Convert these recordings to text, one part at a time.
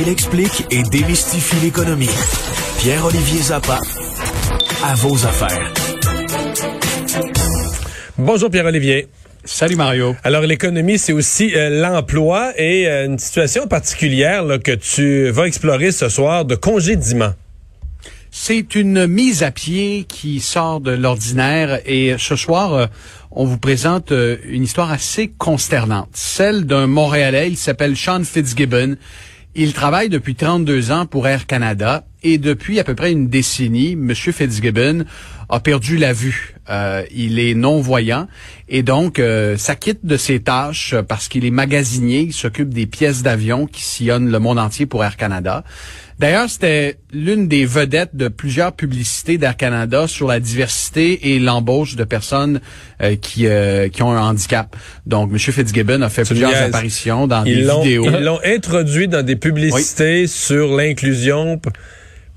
Il explique et démystifie l'économie. Pierre-Olivier Zappa, à vos affaires. Bonjour Pierre-Olivier. Salut Mario. Alors l'économie, c'est aussi euh, l'emploi et euh, une situation particulière là, que tu vas explorer ce soir de congédiement. C'est une mise à pied qui sort de l'ordinaire et ce soir, euh, on vous présente une histoire assez consternante, celle d'un Montréalais, il s'appelle Sean Fitzgibbon. Il travaille depuis 32 ans pour Air Canada et depuis à peu près une décennie, M. Fitzgibbon a perdu la vue. Euh, il est non-voyant et donc euh, s'acquitte de ses tâches parce qu'il est magasinier, il s'occupe des pièces d'avion qui sillonnent le monde entier pour Air Canada. D'ailleurs, c'était l'une des vedettes de plusieurs publicités d'Air Canada sur la diversité et l'embauche de personnes euh, qui, euh, qui ont un handicap. Donc, M. Fitzgibbon a fait plusieurs apparitions dans des vidéos. Ils l'ont introduit dans des publicités sur l'inclusion.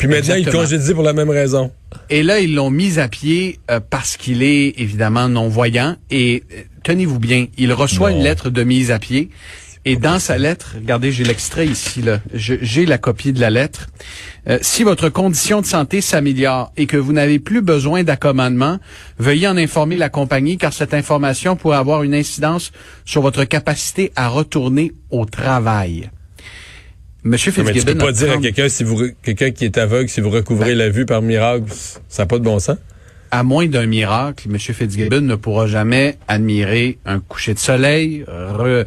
Puis maintenant, il congédie pour la même raison. Et là, ils l'ont mis à pied euh, parce qu'il est évidemment non-voyant. Et tenez-vous bien, il reçoit une lettre de mise à pied et dans sa lettre, regardez, j'ai l'extrait ici, là. J'ai la copie de la lettre. Euh, si votre condition de santé s'améliore et que vous n'avez plus besoin d'accommodement, veuillez en informer la compagnie car cette information pourrait avoir une incidence sur votre capacité à retourner au travail. Monsieur Fitzgibbon. Mais tu peux pas dire à quelqu'un si vous quelqu'un qui est aveugle si vous recouvrez ben la vue par miracle, ça n'a pas de bon sens à moins d'un miracle, M. Fitzgibbon ne pourra jamais admirer un coucher de soleil, re,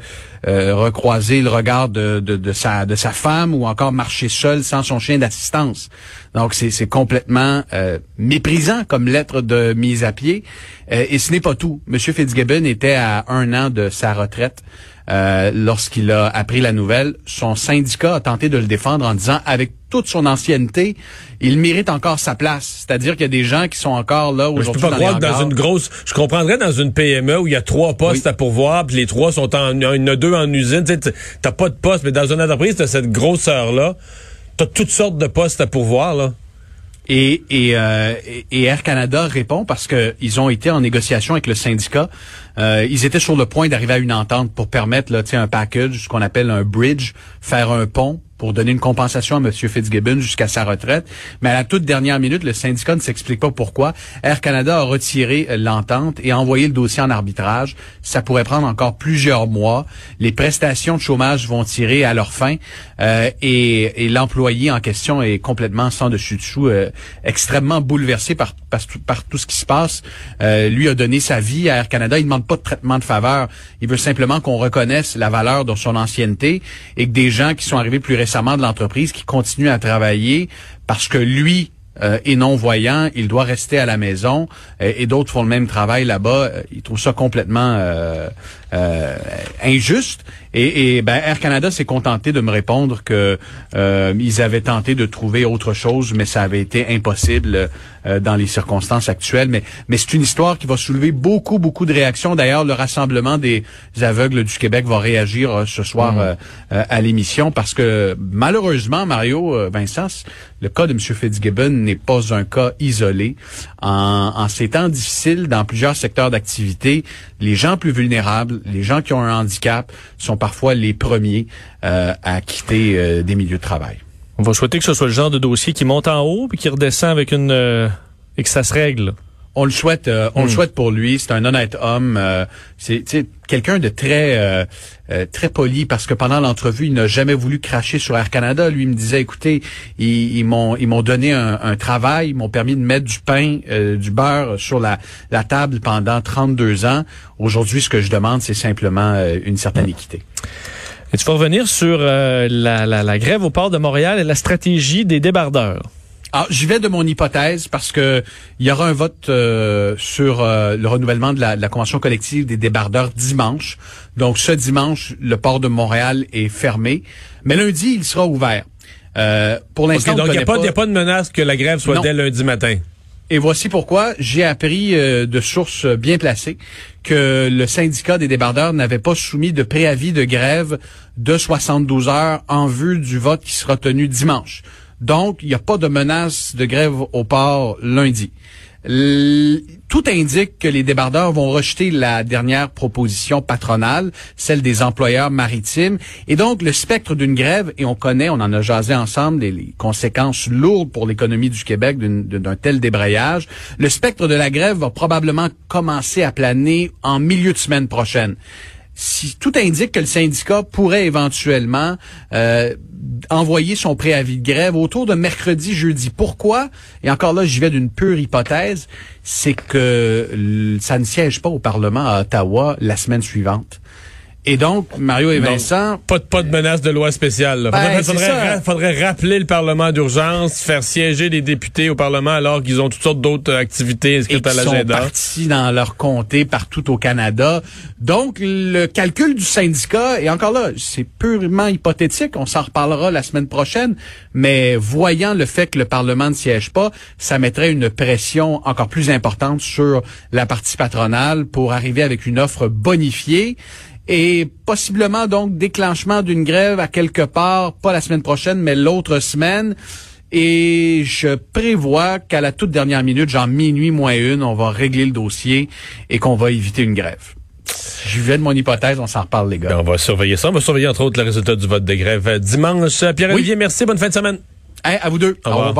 euh, recroiser le regard de, de, sa, de sa femme ou encore marcher seul sans son chien d'assistance. Donc c'est complètement euh, méprisant comme lettre de mise à pied. Euh, et ce n'est pas tout. M. Fitzgibbon était à un an de sa retraite. Euh, lorsqu'il a appris la nouvelle, son syndicat a tenté de le défendre en disant, avec toute son ancienneté, il mérite encore sa place. C'est-à-dire qu'il y a des gens qui sont encore là aujourd'hui. Je peux pas croire que dans une grosse, je comprendrais dans une PME où il y a trois postes à pourvoir, puis les trois sont en, il y en a deux en usine. Tu t'as pas de poste, mais dans une entreprise, t'as cette grosseur là, t'as toutes sortes de postes à pourvoir là. Et, et, euh, et, Air Canada répond parce que ils ont été en négociation avec le syndicat. Euh, ils étaient sur le point d'arriver à une entente pour permettre là, un package, ce qu'on appelle un bridge, faire un pont pour donner une compensation à M. Fitzgibbon jusqu'à sa retraite. Mais à la toute dernière minute, le syndicat ne s'explique pas pourquoi. Air Canada a retiré l'entente et a envoyé le dossier en arbitrage. Ça pourrait prendre encore plusieurs mois. Les prestations de chômage vont tirer à leur fin euh, et, l'employé en question est complètement sans dessus-dessous, euh, extrêmement bouleversé par, par, tout ce qui se passe. Euh, lui a donné sa vie à Air Canada. Il demande pas de traitement de faveur. Il veut simplement qu'on reconnaisse la valeur de son ancienneté et que des gens qui sont arrivés plus récemment de l'entreprise qui continue à travailler parce que lui euh, est non-voyant, il doit rester à la maison euh, et d'autres font le même travail là-bas. Euh, il trouve ça complètement injuste. Et, et ben, Air Canada s'est contenté de me répondre que ils avaient tenté de trouver autre chose, mais ça avait été impossible dans les circonstances actuelles. Mais, mais c'est une histoire qui va soulever beaucoup, beaucoup de réactions. D'ailleurs, le Rassemblement des aveugles du Québec va réagir ce soir mmh. à l'émission parce que malheureusement, Mario Vincent, le cas de M. Fitzgibbon n'est pas un cas isolé. En, en ces temps difficiles, dans plusieurs secteurs d'activité, les gens plus vulnérables, les gens qui ont un handicap, sont parfois les premiers euh, à quitter euh, des milieux de travail. On va souhaiter que ce soit le genre de dossier qui monte en haut puis qui redescend avec une euh, et que ça se règle. On le souhaite, euh, on le hmm. souhaite pour lui. C'est un honnête homme. Euh, c'est quelqu'un de très euh, très poli parce que pendant l'entrevue, il n'a jamais voulu cracher sur Air Canada. Lui il me disait, écoutez, ils, m'ont ils m'ont donné un, travail, ils m'ont permis de mettre du pain, du beurre sur la, la table pendant 32 ans. Aujourd'hui, ce que je demande, c'est simplement une certaine équité. Et tu vas revenir sur la, la, la grève au port de Montréal et la stratégie des débardeurs. Alors, j'y vais de mon hypothèse parce que il y aura un vote euh, sur euh, le renouvellement de la, de la, convention collective des débardeurs dimanche. Donc, ce dimanche, le port de Montréal est fermé, mais lundi, il sera ouvert. Euh, pour l'instant, donc il n'y a, a, pas de menace que la grève soit dès lundi matin. Et voici pourquoi j'ai appris euh, de sources bien placées que le syndicat des débardeurs n'avait pas soumis de préavis de grève de 72 heures en vue du vote qui sera tenu dimanche. Donc, il n'y a pas de menace de grève au port lundi. tout indique que les débardeurs vont rejeter la dernière proposition patronale, celle des employeurs maritimes. Et donc, le spectre d'une grève, et on connaît, on en a jasé ensemble, les, conséquences lourdes pour l'économie du Québec d'un tel débrayage, le spectre de la grève va probablement commencer à planer en milieu de semaine prochaine si tout indique que le syndicat pourrait éventuellement euh, envoyer son préavis de grève autour de mercredi, jeudi. Pourquoi? Et encore là, j'y vais d'une pure hypothèse, c'est que ça ne siège pas au Parlement à Ottawa la semaine suivante. Et donc, Mario et Vincent... pas, de, pas de menace de loi spéciale. Ben, faudrait, faudrait, rappeler le Parlement d'urgence, faire siéger les députés au Parlement alors qu'ils ont toutes sortes d'autres activités inscrites à l'agenda. sont partis dans leur comté partout au Canada. Donc, le calcul du syndicat, et encore là, c'est purement hypothétique, on s'en reparlera la semaine prochaine, mais voyant le fait que le Parlement ne siège pas, ça mettrait une pression encore plus importante sur la partie patronale pour arriver avec une offre bonifiée et possiblement donc déclenchement d'une grève à quelque part, pas la semaine prochaine, mais l'autre semaine. Et je prévois qu'à la toute dernière minute, genre minuit moins une, on va régler le dossier et qu'on va éviter une grève. Je vais de mon hypothèse, on s'en reparle, les gars. Ben, on va surveiller ça. On va surveiller, entre autres, le résultat du vote de grève dimanche. Pierre-Olivier, merci. Bonne fin de semaine. à vous deux. Au revoir.